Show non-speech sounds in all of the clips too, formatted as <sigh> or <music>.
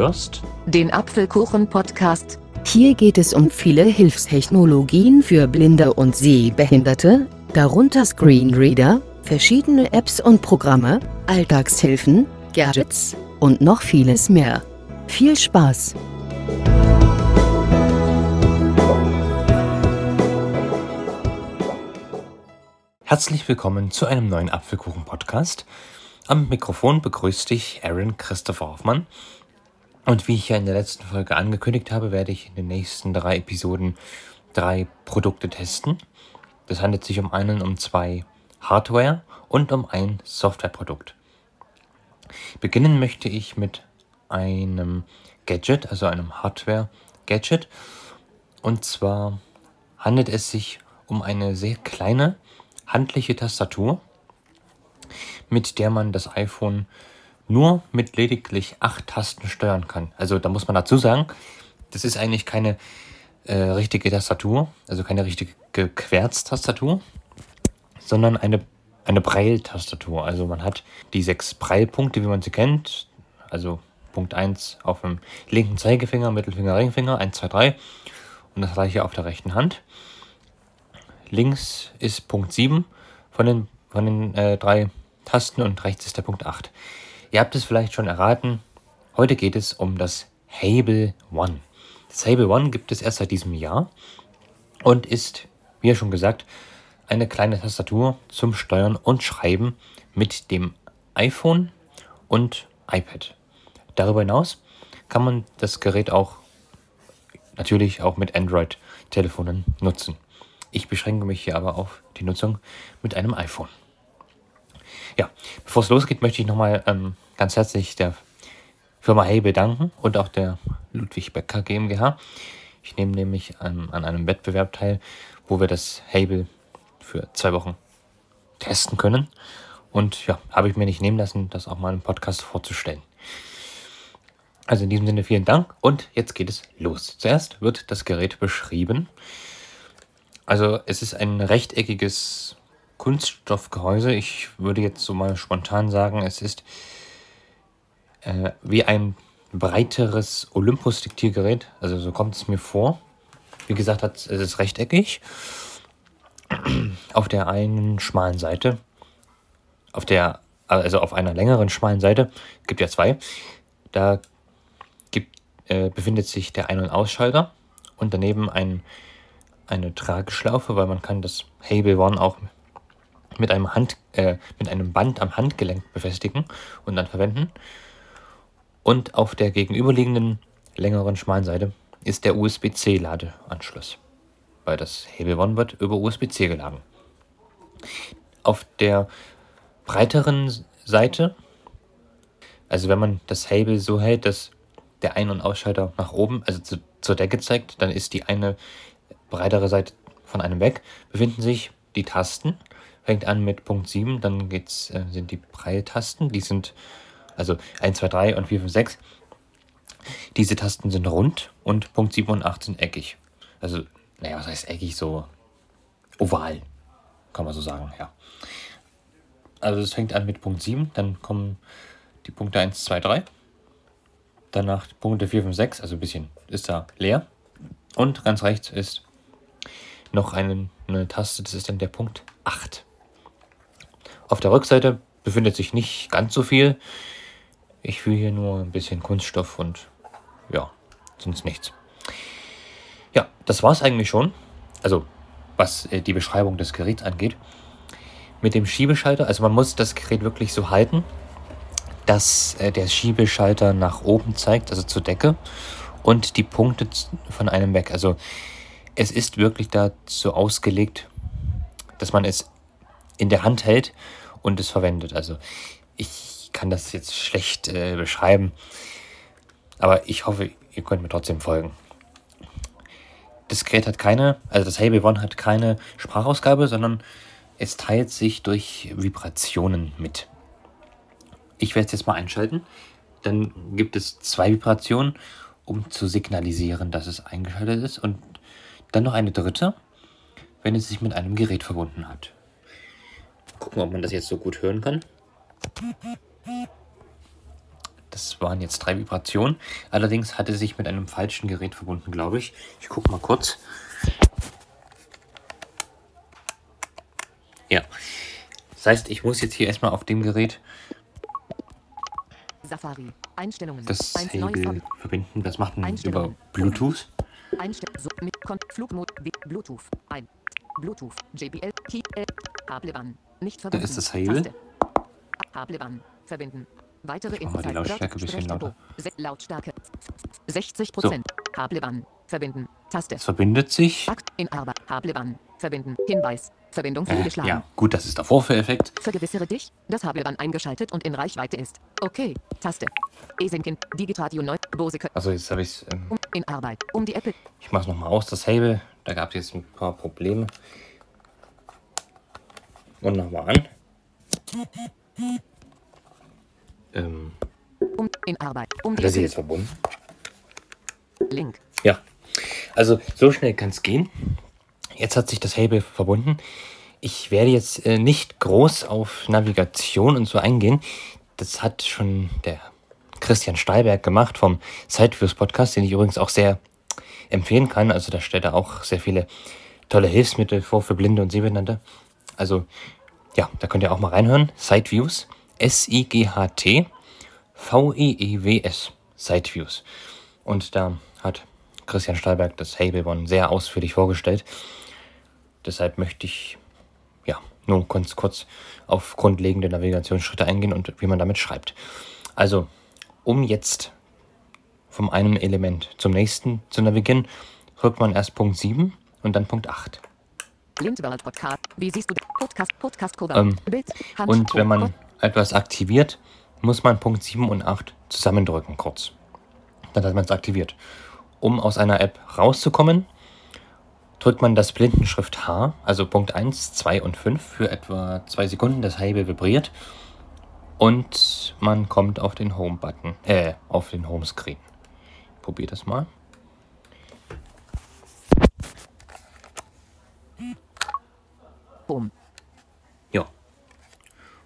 hörst den Apfelkuchen-Podcast. Hier geht es um viele Hilfstechnologien für Blinde und Sehbehinderte, darunter Screenreader, verschiedene Apps und Programme, Alltagshilfen, Gadgets und noch vieles mehr. Viel Spaß! Herzlich willkommen zu einem neuen Apfelkuchen-Podcast. Am Mikrofon begrüßt dich Aaron Christopher Hoffmann. Und wie ich ja in der letzten Folge angekündigt habe, werde ich in den nächsten drei Episoden drei Produkte testen. Das handelt sich um einen, um zwei Hardware und um ein Softwareprodukt. Beginnen möchte ich mit einem Gadget, also einem Hardware-Gadget. Und zwar handelt es sich um eine sehr kleine handliche Tastatur, mit der man das iPhone nur mit lediglich acht Tasten steuern kann. Also da muss man dazu sagen, das ist eigentlich keine äh, richtige Tastatur, also keine richtige Querztastatur, sondern eine, eine Braille-Tastatur. Also man hat die sechs Braille-Punkte, wie man sie kennt. Also Punkt 1 auf dem linken Zeigefinger, Mittelfinger, Ringfinger, 1, 2, 3 und das gleiche auf der rechten Hand. Links ist Punkt 7 von den, von den äh, drei Tasten und rechts ist der Punkt 8. Ihr habt es vielleicht schon erraten, heute geht es um das Hable One. Das Hable One gibt es erst seit diesem Jahr und ist, wie ja schon gesagt, eine kleine Tastatur zum Steuern und Schreiben mit dem iPhone und iPad. Darüber hinaus kann man das Gerät auch natürlich auch mit Android-Telefonen nutzen. Ich beschränke mich hier aber auf die Nutzung mit einem iPhone. Ja, bevor es losgeht, möchte ich nochmal ähm, ganz herzlich der Firma Hey bedanken und auch der Ludwig Becker GmbH. Ich nehme nämlich ähm, an einem Wettbewerb teil, wo wir das Hable für zwei Wochen testen können. Und ja, habe ich mir nicht nehmen lassen, das auch mal im Podcast vorzustellen. Also in diesem Sinne vielen Dank und jetzt geht es los. Zuerst wird das Gerät beschrieben. Also es ist ein rechteckiges Kunststoffgehäuse. Ich würde jetzt so mal spontan sagen, es ist äh, wie ein breiteres Olympus-Diktiergerät. Also so kommt es mir vor. Wie gesagt, es ist rechteckig. Auf der einen schmalen Seite, auf der, also auf einer längeren schmalen Seite, gibt ja zwei, da gibt, äh, befindet sich der Ein- und Ausschalter und daneben ein eine Trageschlaufe, weil man kann das Hable One auch mit einem, Hand, äh, mit einem Band am Handgelenk befestigen und dann verwenden. Und auf der gegenüberliegenden längeren schmalen Seite ist der USB-C-Ladeanschluss, weil das Hable One wird über USB-C geladen. Auf der breiteren Seite, also wenn man das Hable so hält, dass der Ein- und Ausschalter nach oben, also zu, zur Decke zeigt, dann ist die eine breitere Seite von einem weg befinden sich die Tasten. Fängt an mit Punkt 7, dann geht's, äh, sind die Breiltasten, die sind also 1, 2, 3 und 4, 5, 6. Diese Tasten sind rund und Punkt 7 und 8 sind eckig. Also, naja, was heißt eckig? So oval, kann man so sagen, ja. Also es fängt an mit Punkt 7, dann kommen die Punkte 1, 2, 3. Danach Punkte 4, 5, 6, also ein bisschen ist da leer. Und ganz rechts ist noch eine, eine Taste, das ist dann der Punkt 8. Auf der Rückseite befindet sich nicht ganz so viel. Ich will hier nur ein bisschen Kunststoff und ja, sonst nichts. Ja, das war es eigentlich schon. Also, was äh, die Beschreibung des Geräts angeht. Mit dem Schiebeschalter, also man muss das Gerät wirklich so halten, dass äh, der Schiebeschalter nach oben zeigt, also zur Decke, und die Punkte von einem weg. Also es ist wirklich dazu ausgelegt, dass man es in der Hand hält und es verwendet. Also ich kann das jetzt schlecht äh, beschreiben, aber ich hoffe, ihr könnt mir trotzdem folgen. Das Gerät hat keine, also das Hable One hat keine Sprachausgabe, sondern es teilt sich durch Vibrationen mit. Ich werde es jetzt mal einschalten. Dann gibt es zwei Vibrationen, um zu signalisieren, dass es eingeschaltet ist. Und dann noch eine dritte, wenn es sich mit einem Gerät verbunden hat. Gucken, ob man das jetzt so gut hören kann. Das waren jetzt drei Vibrationen. Allerdings hatte sich mit einem falschen Gerät verbunden, glaube ich. Ich gucke mal kurz. Ja. Das heißt, ich muss jetzt hier erstmal auf dem Gerät Safari. Einstellungen. das Hobby. verbinden. Das macht man über Einstellungen. Bluetooth. Einstell so mit Kon Flugmod W Bluetooth ein. Bluetooth JBL Kabelbahn nicht verbunden. ist das Hable. Taste. Kabelbahn verbinden. Weitere mal die Infos. Lautstärke ein bisschen lauter. Lautstärke 60 Prozent. Kabelbahn verbinden. Taste. Es verbindet sich. In Arbeit. Kabelbahn verbinden. Hinweis. Verbindung Äh, fehlgeschlagen. ja, gut, das ist der Vorführeffekt. Vergewissere dich, dass Kabelbahn eingeschaltet und in Reichweite ist. Okay. Taste. Esenkin. Digitradio 9. Bose. Also jetzt habe ich es. Ähm, in Arbeit. Um die Apple. ich mache es nochmal aus, das Hable. Da gab es jetzt ein paar Probleme. Und nochmal an. Ähm, Um, in Arbeit. Um hat die er sich Apple. jetzt verbunden? Link. Ja. Also so schnell kann es gehen. Jetzt hat sich das Hable verbunden. Ich werde jetzt äh, nicht groß auf Navigation und so eingehen. Das hat schon der Christian Steiberg gemacht vom Sideviews Podcast, den ich übrigens auch sehr empfehlen kann. Also da stellt er auch sehr viele tolle Hilfsmittel vor für Blinde und Sehbehinderte. Also ja, da könnt ihr auch mal reinhören. Sideviews. S-I-G-H-T V-E-E-W-S. Sideviews. Und da hat Christian Steiberg das One sehr ausführlich vorgestellt. Deshalb möchte ich ja nur kurz, kurz auf grundlegende Navigationsschritte eingehen und wie man damit schreibt. Also, um jetzt vom einem Element zum nächsten zu navigieren, drückt man erst Punkt 7 und dann Punkt 8. Lindworld Podcast. Wie siehst du Podcast? Podcast. Ähm. Und wenn man etwas aktiviert, muss man Punkt 7 und 8 zusammendrücken kurz. Dann hat man es aktiviert. Um aus einer App rauszukommen, drückt man das Blindenschrift H, also Punkt 1, 2 und 5 für etwa 2 Sekunden. Das Hable vibriert und man kommt auf den Home-Button, äh, auf den Homescreen. Probier das mal. Boom. Ja.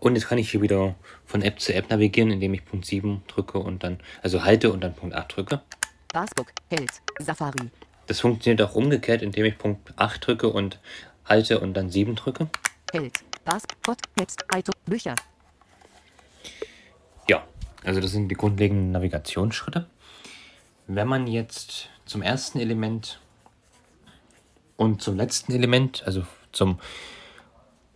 Und jetzt kann ich hier wieder von App zu App navigieren, indem ich Punkt 7 drücke und dann, also halte und dann Punkt 8 drücke. Facebook. Held. Safari. Das funktioniert auch umgekehrt, indem ich Punkt 8 drücke und halte und dann 7 drücke. Held. Bas. Pod. Netz. Aito. Bücher. Ja, also das sind die grundlegenden Navigationsschritte. Wenn man jetzt zum ersten Element und zum letzten Element, also zum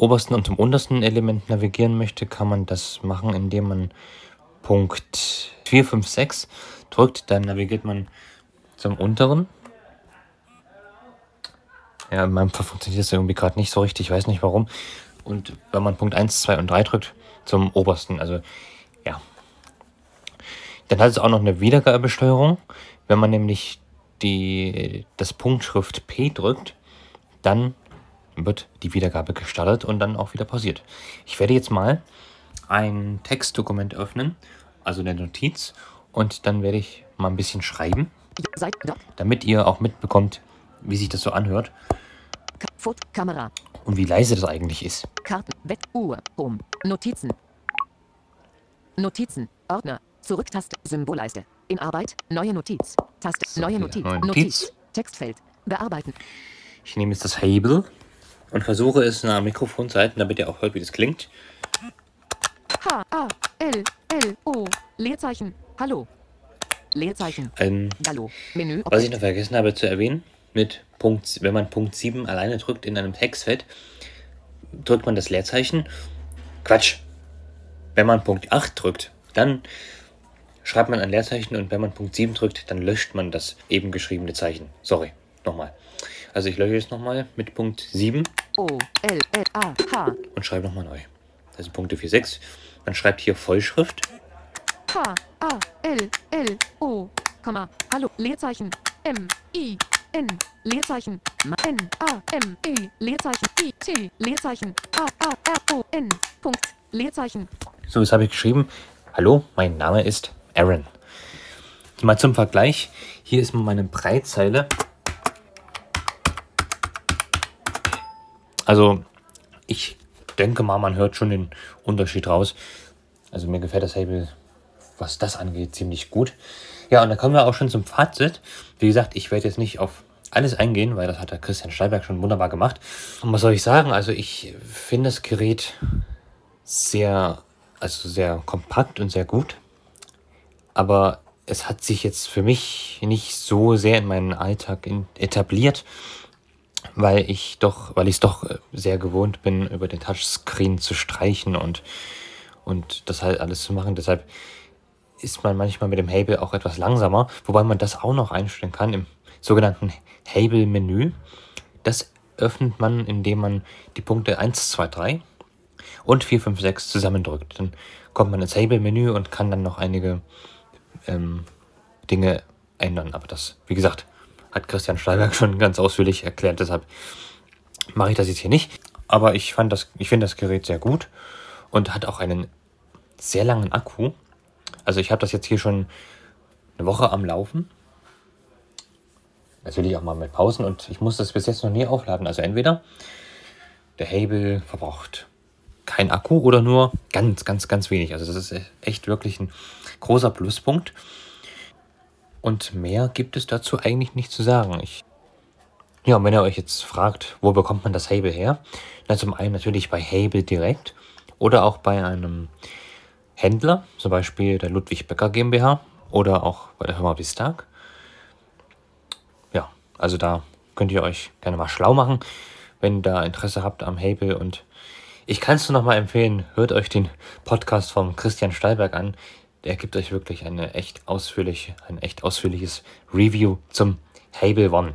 obersten und zum untersten Element navigieren möchte, kann man das machen, indem man Punkt 4, 5, 6 drückt. Dann navigiert man zum unteren. Ja, in meinem Fall funktioniert das irgendwie gerade nicht so richtig, ich weiß nicht warum. Und wenn man Punkt 1, 2 und 3 drückt, zum obersten. Also ja. Dann hat es auch noch eine Wiedergabesteuerung. Wenn man nämlich die, das Punktschrift P drückt, dann wird die Wiedergabe gestartet und dann auch wieder pausiert. Ich werde jetzt mal ein Textdokument öffnen, also eine Notiz, und dann werde ich mal ein bisschen schreiben, damit ihr auch mitbekommt, wie sich das so anhört. Kamera. und wie leise das eigentlich ist. Karten. Bett. Uhr. Home. Notizen. Notizen. Ordner. Zurücktaste. Symbolleiste. In Arbeit. Neue Notiz. Taste. So, neue Notiz. Notiz. Notiz. Textfeld. Bearbeiten. Ich nehme jetzt das Hable und versuche es nach Mikrofon zu halten, damit ihr auch hört, wie das klingt. H. A. L. L. O. Leerzeichen. Hallo. Leerzeichen. Ähm, Gallo. Menü. Was ich noch vergessen habe zu erwähnen, mit Punkt, wenn man Punkt 7 alleine drückt in einem Textfeld, drückt man das Leerzeichen. Quatsch. Wenn man Punkt 8 drückt, dann schreibt man ein Leerzeichen und wenn man Punkt 7 drückt, dann löscht man das eben geschriebene Zeichen. Sorry, nochmal. Also ich lösche es nochmal mit Punkt 7 O. L. L. A. H. und schreibe nochmal neu. Sind Punkte 4, 6. Man schreibt hier Vollschrift. H. A. L. L. O. Komma. Hallo. Leerzeichen. M. I. N. Leerzeichen. N. A. M. E. Leerzeichen. I. T. Leerzeichen. A. A. R. O. N. Punkt. Leerzeichen. So, jetzt habe ich geschrieben, hallo, mein Name ist Aaron. Mal zum Vergleich, hier ist meine Breitzeile. Also, ich denke mal, man hört schon den Unterschied raus. Also mir gefällt das Hable was das angeht, ziemlich gut. Ja, und dann kommen wir auch schon zum Fazit. Wie gesagt, ich werde jetzt nicht auf alles eingehen, weil das hat der Christian Steinberg schon wunderbar gemacht. Und was soll ich sagen? Also ich finde das Gerät sehr, also sehr kompakt und sehr gut. Aber es hat sich jetzt für mich nicht so sehr in meinen Alltag in, etabliert, weil ich doch, weil ich es doch sehr gewohnt bin, über den Touchscreen zu streichen und, und das halt alles zu machen. Deshalb ist man manchmal mit dem Hable auch etwas langsamer, wobei man das auch noch einstellen kann im sogenannten Hable-Menü. Das öffnet man, indem man die Punkte 1, 2, 3 und 4, 5, 6 zusammendrückt. Dann kommt man ins Hable-Menü und kann dann noch einige ähm, Dinge ändern. Aber das, wie gesagt, hat Christian Steinberg schon ganz ausführlich erklärt, deshalb mache ich das jetzt hier nicht. Aber ich ich finde das Gerät sehr gut und hat auch einen sehr langen Akku. Also ich habe das jetzt hier schon eine Woche am Laufen Natürlich auch mal mit Pausen und ich muss das bis jetzt noch nie aufladen. Also entweder der Hable verbraucht kein Akku oder nur ganz, ganz, ganz wenig. Also das ist echt wirklich ein großer Pluspunkt. Und mehr gibt es dazu eigentlich nicht zu sagen. Ich ja, und wenn ihr euch jetzt fragt, wo bekommt man das Hable her? Na, zum einen natürlich bei Hable direkt oder auch bei einem Händler, zum Beispiel der Ludwig Becker GmbH oder auch bei der Firma Bistag. Also da könnt ihr euch gerne mal schlau machen, wenn ihr da Interesse habt am Hable. Und ich kann es nur noch mal empfehlen, hört euch den Podcast vom Christian Steinberg an. Der gibt euch wirklich eine echt ausführliche, ein echt ausführliches Review zum Hable One.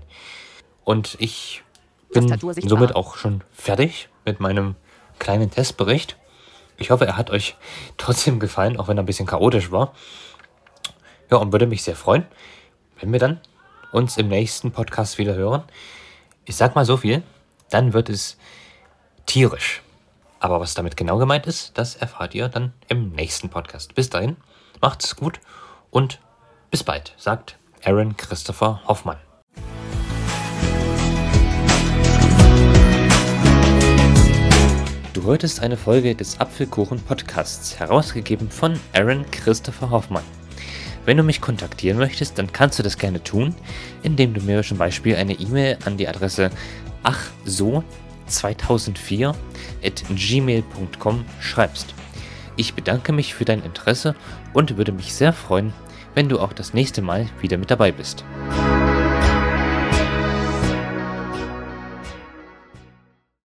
Und ich bin somit auch schon fertig mit meinem kleinen Testbericht. Ich hoffe, er hat euch <laughs> trotzdem gefallen, auch wenn er ein bisschen chaotisch war. Ja, und würde mich sehr freuen, wenn wir dann uns im nächsten Podcast wieder hören. Ich sag mal so viel, dann wird es tierisch. Aber was damit genau gemeint ist, das erfahrt ihr dann im nächsten Podcast. Bis dahin, macht's gut und bis bald, sagt Aaron Christopher Hoffmann. Du hörtest eine Folge des Apfelkuchen Podcasts, herausgegeben von Aaron Christopher Hoffmann. Wenn du mich kontaktieren möchtest, dann kannst du das gerne tun, indem du mir zum Beispiel eine E-Mail an die Adresse achso2004 at gmail.com schreibst. Ich bedanke mich für dein Interesse und würde mich sehr freuen, wenn du auch das nächste Mal wieder mit dabei bist.